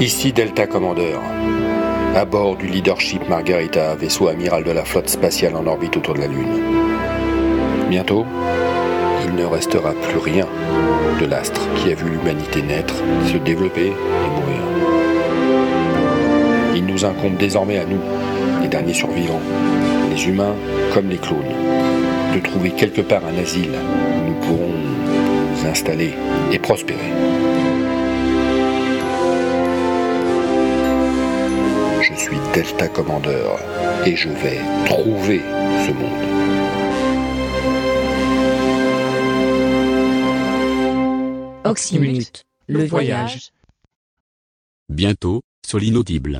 Ici Delta Commander. À bord du Leadership Margarita, vaisseau amiral de la flotte spatiale en orbite autour de la Lune. Bientôt, il ne restera plus rien de l'astre qui a vu l'humanité naître, se développer et mourir. Il nous incombe désormais à nous, les derniers survivants, les humains comme les clones, de trouver quelque part un asile où nous pourrons nous installer et prospérer. Delta Commander et je vais trouver ce monde. Oxymute, le voyage. Bientôt, sur l'inaudible.